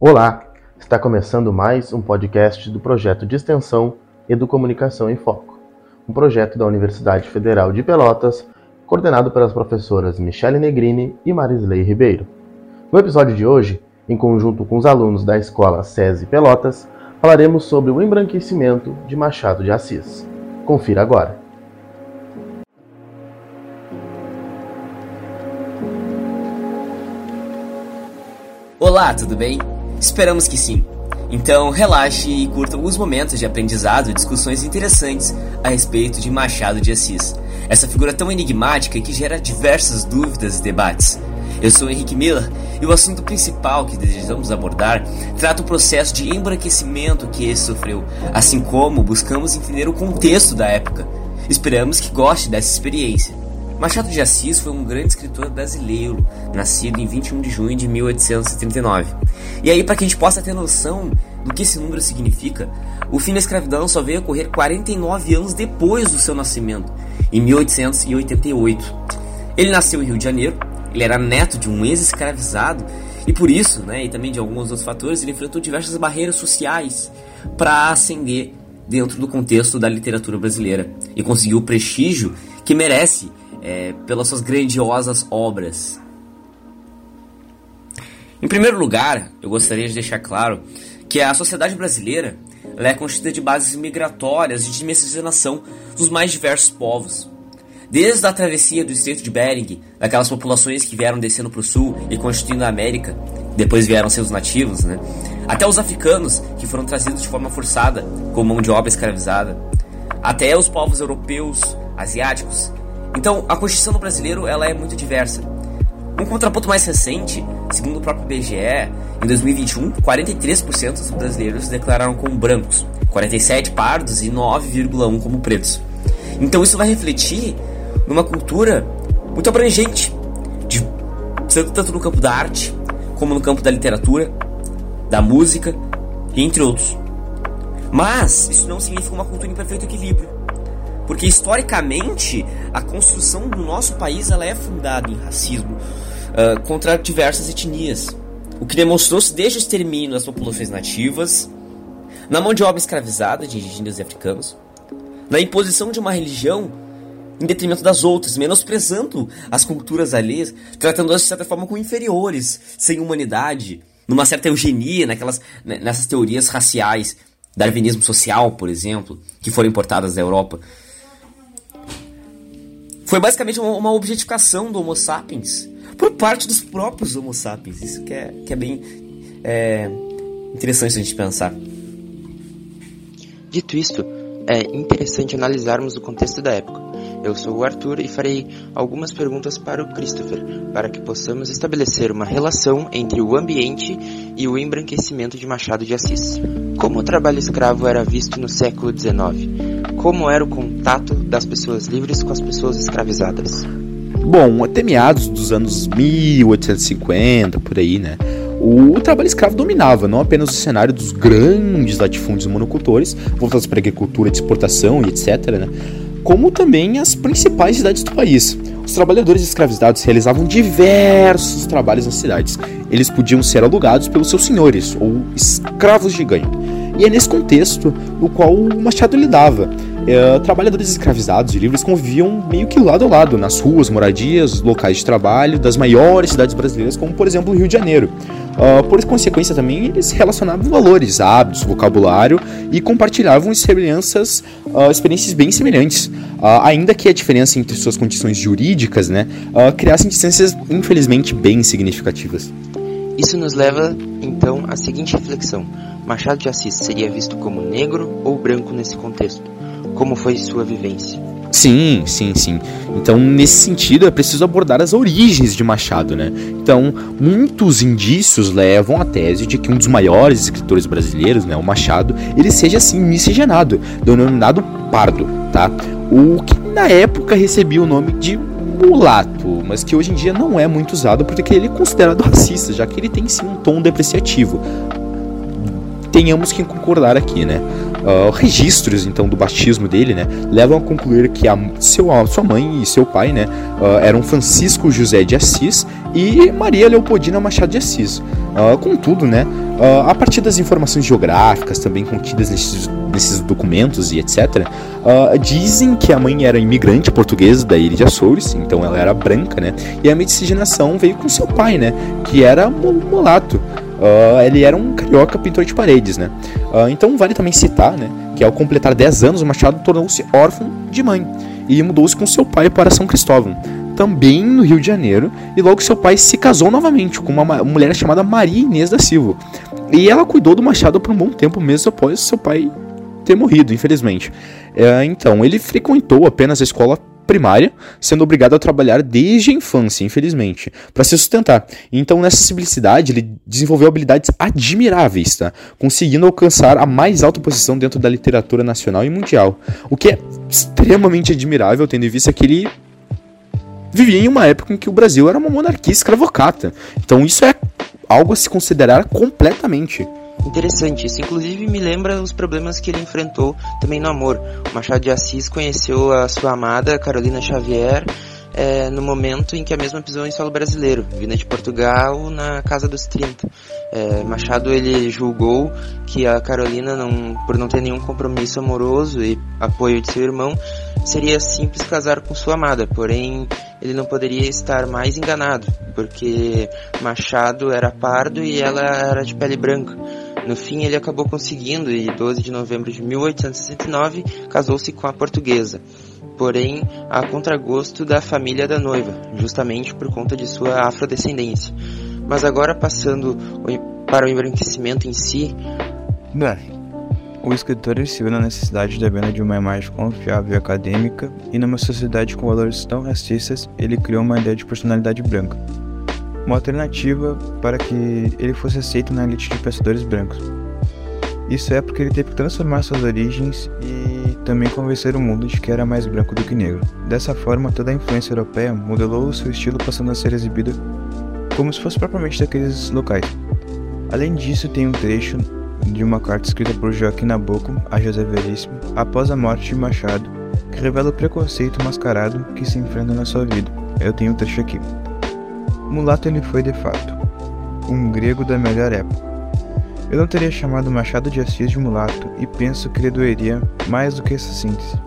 Olá, está começando mais um podcast do projeto de extensão Educomunicação em Foco, um projeto da Universidade Federal de Pelotas, coordenado pelas professoras Michele Negrini e Marisley Ribeiro. No episódio de hoje, em conjunto com os alunos da escola SESI Pelotas, falaremos sobre o embranquecimento de Machado de Assis. Confira agora. Olá, tudo bem? Esperamos que sim. Então relaxe e curta alguns momentos de aprendizado e discussões interessantes a respeito de Machado de Assis, essa figura tão enigmática que gera diversas dúvidas e debates. Eu sou Henrique Miller e o assunto principal que desejamos abordar trata o processo de embranquecimento que ele sofreu, assim como buscamos entender o contexto da época. Esperamos que goste dessa experiência. Machado de Assis foi um grande escritor brasileiro, nascido em 21 de junho de 1839. E aí, para que a gente possa ter noção do que esse número significa, o fim da escravidão só veio ocorrer 49 anos depois do seu nascimento, em 1888. Ele nasceu em Rio de Janeiro, ele era neto de um ex-escravizado e por isso, né, e também de alguns outros fatores, ele enfrentou diversas barreiras sociais para ascender dentro do contexto da literatura brasileira e conseguiu o prestígio que merece é, pelas suas grandiosas obras. Em primeiro lugar, eu gostaria de deixar claro que a sociedade brasileira é constituída de bases migratórias e de miscigenação dos mais diversos povos. Desde a travessia do Estreito de Bering, daquelas populações que vieram descendo para o sul e constituindo a América, depois vieram seus nativos, né? até os africanos que foram trazidos de forma forçada como mão de obra escravizada, até os povos europeus, asiáticos então, a Constituição do brasileiro ela é muito diversa. Um contraponto mais recente, segundo o próprio IBGE, em 2021, 43% dos brasileiros se declararam como brancos, 47 pardos e 9,1 como pretos. Então isso vai refletir numa cultura muito abrangente, de, tanto no campo da arte, como no campo da literatura, da música, entre outros. Mas isso não significa uma cultura em perfeito equilíbrio. Porque historicamente a construção do nosso país ela é fundada em racismo uh, contra diversas etnias, o que demonstrou-se desde o extermínio das populações nativas, na mão de obra escravizada de indígenas e africanos, na imposição de uma religião em detrimento das outras, menosprezando as culturas alheias, tratando-as de certa forma como inferiores, sem humanidade, numa certa eugenia, naquelas, né, nessas teorias raciais, darwinismo social, por exemplo, que foram importadas da Europa. Foi basicamente uma, uma objetificação do Homo sapiens por parte dos próprios Homo sapiens. Isso que é, que é bem é, interessante a gente pensar. Dito isto, é interessante analisarmos o contexto da época. Eu sou o Arthur e farei algumas perguntas para o Christopher, para que possamos estabelecer uma relação entre o ambiente e o embranquecimento de Machado de Assis. Como o trabalho escravo era visto no século XIX? Como era o contato das pessoas livres com as pessoas escravizadas? Bom, até meados dos anos 1850, por aí, né? O trabalho escravo dominava não apenas o cenário dos grandes latifúndios monocultores, voltados para a agricultura de exportação e etc., né? como também as principais cidades do país. Os trabalhadores escravizados realizavam diversos trabalhos nas cidades. Eles podiam ser alugados pelos seus senhores, ou escravos de ganho. E é nesse contexto no qual o Machado lidava. É, trabalhadores escravizados e livres conviviam meio que lado a lado, nas ruas, moradias, locais de trabalho das maiores cidades brasileiras, como por exemplo o Rio de Janeiro. Uh, por consequência também, eles relacionavam valores, hábitos, vocabulário e compartilhavam semelhanças, uh, experiências bem semelhantes. Uh, ainda que a diferença entre suas condições jurídicas né, criassem distâncias infelizmente bem significativas. Isso nos leva, então, à seguinte reflexão. Machado de Assis seria visto como negro ou branco nesse contexto? Como foi sua vivência? Sim, sim, sim. Então, nesse sentido, é preciso abordar as origens de Machado, né? Então, muitos indícios levam à tese de que um dos maiores escritores brasileiros, né, o Machado, ele seja assim miscigenado, denominado pardo, tá? O que na época recebia o nome de mulato, mas que hoje em dia não é muito usado porque ele é considerado racista, já que ele tem sim um tom depreciativo. Tenhamos que concordar aqui, né? Uh, registros então do batismo dele, né, levam a concluir que a, seu, a sua mãe e seu pai, né, uh, eram Francisco José de Assis e Maria Leopoldina Machado de Assis. Uh, contudo, né, a partir das informações geográficas também contidas nesses, nesses documentos e etc., dizem que a mãe era imigrante portuguesa da ilha de Açores, então ela era branca, né? E a miscigenação veio com seu pai, né? Que era mulato. Uh, ele era um carioca pintor de paredes, né? então vale também citar, né? Que ao completar 10 anos, Machado tornou-se órfão de mãe e mudou-se com seu pai para São Cristóvão também no Rio de Janeiro, e logo seu pai se casou novamente com uma mulher chamada Maria Inês da Silva. E ela cuidou do Machado por um bom tempo, mesmo após seu pai ter morrido, infelizmente. É, então, ele frequentou apenas a escola primária, sendo obrigado a trabalhar desde a infância, infelizmente, para se sustentar. Então, nessa simplicidade, ele desenvolveu habilidades admiráveis, tá? conseguindo alcançar a mais alta posição dentro da literatura nacional e mundial. O que é extremamente admirável, tendo em vista que ele vivia em uma época em que o Brasil era uma monarquia escravocata. Então isso é algo a se considerar completamente. Interessante, isso inclusive me lembra os problemas que ele enfrentou também no amor. O Machado de Assis conheceu a sua amada Carolina Xavier é, no momento em que a mesma pisou em solo brasileiro, vinda de Portugal na casa dos 30. É, Machado ele julgou que a Carolina, não, por não ter nenhum compromisso amoroso e apoio de seu irmão, seria simples casar com sua amada, porém ele não poderia estar mais enganado, porque Machado era pardo e ela era de pele branca. No fim, ele acabou conseguindo e 12 de novembro de 1869 casou-se com a portuguesa porém a contragosto da família da noiva, justamente por conta de sua afrodescendência. Mas agora passando para o embranquecimento em si. Bem, o escritor se viu na necessidade da venda de uma imagem confiável e acadêmica, e numa sociedade com valores tão racistas, ele criou uma ideia de personalidade branca. Uma alternativa para que ele fosse aceito na elite de pensadores brancos. Isso é porque ele teve que transformar suas origens e também convencer o mundo de que era mais branco do que negro. Dessa forma, toda a influência europeia modelou o seu estilo passando a ser exibida como se fosse propriamente daqueles locais. Além disso, tem um trecho de uma carta escrita por Joaquim Nabuco a José Veríssimo após a morte de Machado, que revela o preconceito mascarado que se enfrenta na sua vida. Eu tenho um trecho aqui. Mulato ele foi de fato, um grego da melhor época eu não teria chamado Machado de Assis de mulato e penso que ele doeria mais do que essa síntese.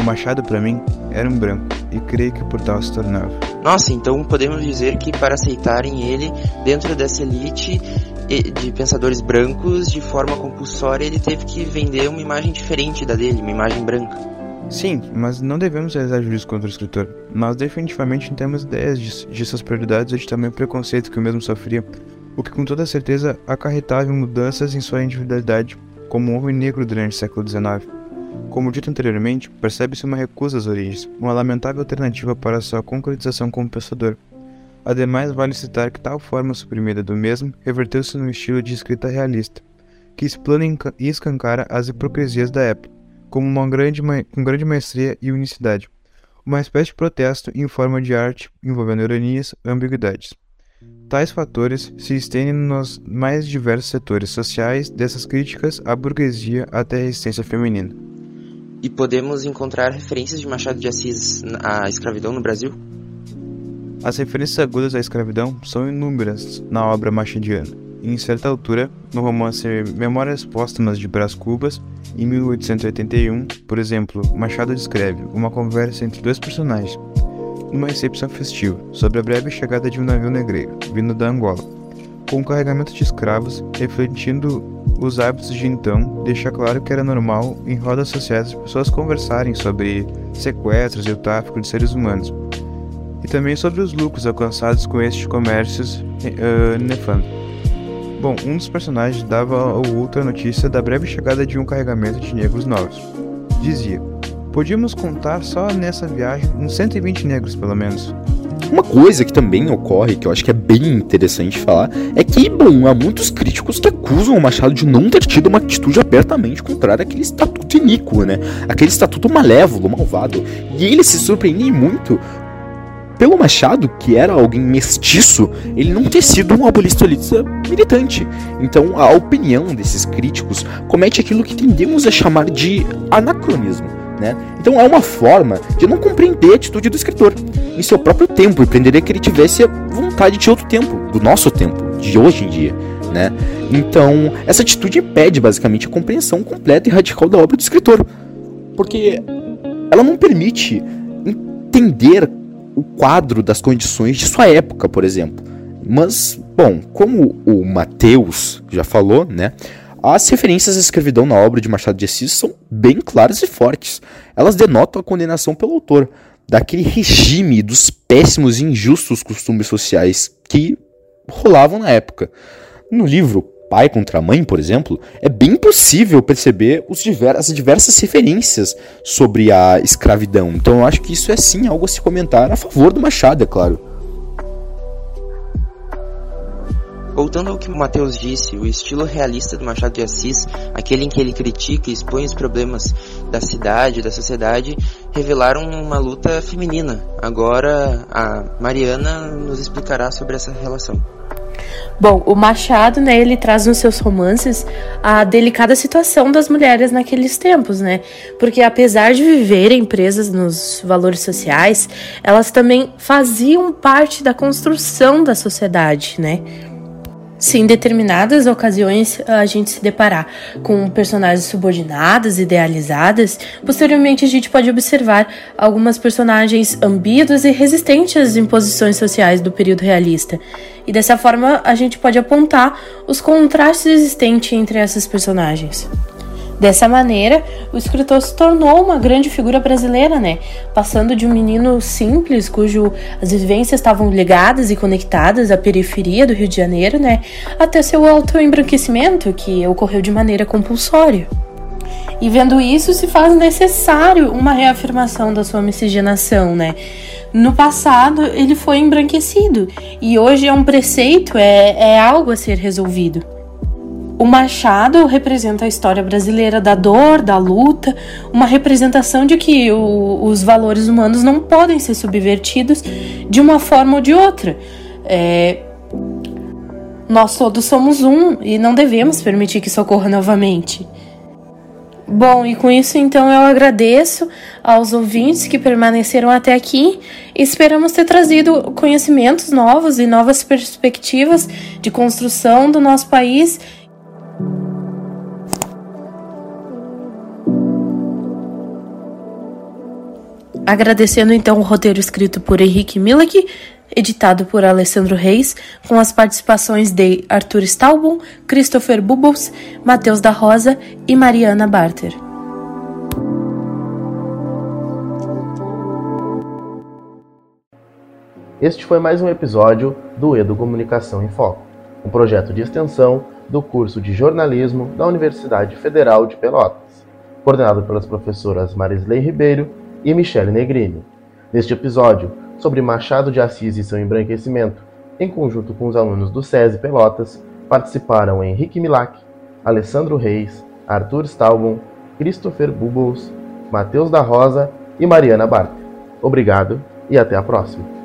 O Machado, para mim, era um branco e creio que por tal se tornava. Nossa, então podemos dizer que para aceitarem ele dentro dessa elite de pensadores brancos de forma compulsória, ele teve que vender uma imagem diferente da dele, uma imagem branca. Sim, mas não devemos realizar juízo contra o escritor. Nós definitivamente não temos ideias de, de suas prioridades ou de tamanho preconceito que o mesmo sofria o que com toda certeza acarretava mudanças em sua individualidade como homem negro durante o século XIX. Como dito anteriormente, percebe-se uma recusa às origens, uma lamentável alternativa para sua concretização como pensador. Ademais, vale citar que tal forma suprimida do mesmo reverteu-se num estilo de escrita realista, que explana e escancara as hipocrisias da época, como uma grande, com grande maestria e unicidade, uma espécie de protesto em forma de arte envolvendo ironias e ambiguidades. Tais fatores se estendem nos mais diversos setores sociais, dessas críticas à burguesia até a resistência feminina. E podemos encontrar referências de Machado de Assis à escravidão no Brasil? As referências agudas à escravidão são inúmeras na obra machadiana. Em certa altura, no romance Memórias Póstumas de Brás Cubas, em 1881, por exemplo, Machado descreve uma conversa entre dois personagens, numa recepção festiva sobre a breve chegada de um navio negreiro, vindo da Angola. Com o carregamento de escravos, refletindo os hábitos de então, deixa claro que era normal em rodas sociais as pessoas conversarem sobre sequestros e o tráfico de seres humanos, e também sobre os lucros alcançados com estes comércios uh, nefandos. Bom, um dos personagens dava a notícia da breve chegada de um carregamento de negros novos. Dizia: Podíamos contar só nessa viagem uns 120 negros, pelo menos. Uma coisa que também ocorre, que eu acho que é bem interessante falar, é que, bom, há muitos críticos que acusam o Machado de não ter tido uma atitude abertamente contrária àquele estatuto iníquo, né? Aquele estatuto malévolo, malvado. E ele se surpreende muito pelo Machado, que era alguém mestiço, ele não ter sido um abolicionista militante. Então, a opinião desses críticos comete aquilo que tendemos a chamar de anacronismo. Né? Então é uma forma de não compreender a atitude do escritor em seu próprio tempo e prenderia que ele tivesse vontade de outro tempo, do nosso tempo, de hoje em dia. né? Então, essa atitude impede basicamente a compreensão completa e radical da obra do escritor, porque ela não permite entender o quadro das condições de sua época, por exemplo. Mas, bom, como o Mateus já falou, né? As referências à escravidão na obra de Machado de Assis são bem claras e fortes. Elas denotam a condenação pelo autor daquele regime dos péssimos e injustos costumes sociais que rolavam na época. No livro Pai contra Mãe, por exemplo, é bem possível perceber diver as diversas referências sobre a escravidão. Então eu acho que isso é sim algo a se comentar a favor do Machado, é claro. Voltando ao que o Matheus disse, o estilo realista do Machado de Assis, aquele em que ele critica e expõe os problemas da cidade, da sociedade, revelaram uma luta feminina. Agora a Mariana nos explicará sobre essa relação. Bom, o Machado, né, ele traz nos seus romances a delicada situação das mulheres naqueles tempos, né? Porque apesar de viverem presas nos valores sociais, elas também faziam parte da construção da sociedade, né? Se em determinadas ocasiões a gente se deparar com personagens subordinadas, idealizadas, posteriormente a gente pode observar algumas personagens ambíguas e resistentes às imposições sociais do período realista. E dessa forma a gente pode apontar os contrastes existentes entre essas personagens. Dessa maneira, o escritor se tornou uma grande figura brasileira, né? Passando de um menino simples, cujo as vivências estavam ligadas e conectadas à periferia do Rio de Janeiro, né? Até seu autoembranquecimento, que ocorreu de maneira compulsória. E vendo isso, se faz necessário uma reafirmação da sua miscigenação, né? No passado, ele foi embranquecido e hoje é um preceito, é, é algo a ser resolvido. O Machado representa a história brasileira da dor, da luta, uma representação de que o, os valores humanos não podem ser subvertidos de uma forma ou de outra. É, nós todos somos um e não devemos permitir que isso ocorra novamente. Bom, e com isso então eu agradeço aos ouvintes que permaneceram até aqui esperamos ter trazido conhecimentos novos e novas perspectivas de construção do nosso país Agradecendo então o roteiro escrito por Henrique Milek, editado por Alessandro Reis, com as participações de Arthur Staubon, Christopher Bubbles, Matheus da Rosa e Mariana Barter. Este foi mais um episódio do Edu Comunicação em Foco, um projeto de extensão do curso de jornalismo da Universidade Federal de Pelotas, coordenado pelas professoras Marisley Ribeiro e Michele Negrini. Neste episódio, sobre Machado de Assis e seu embranquecimento, em conjunto com os alunos do SESI Pelotas, participaram Henrique Milak, Alessandro Reis, Arthur Staubon, Christopher Bubbles, Matheus da Rosa e Mariana Barter. Obrigado e até a próxima.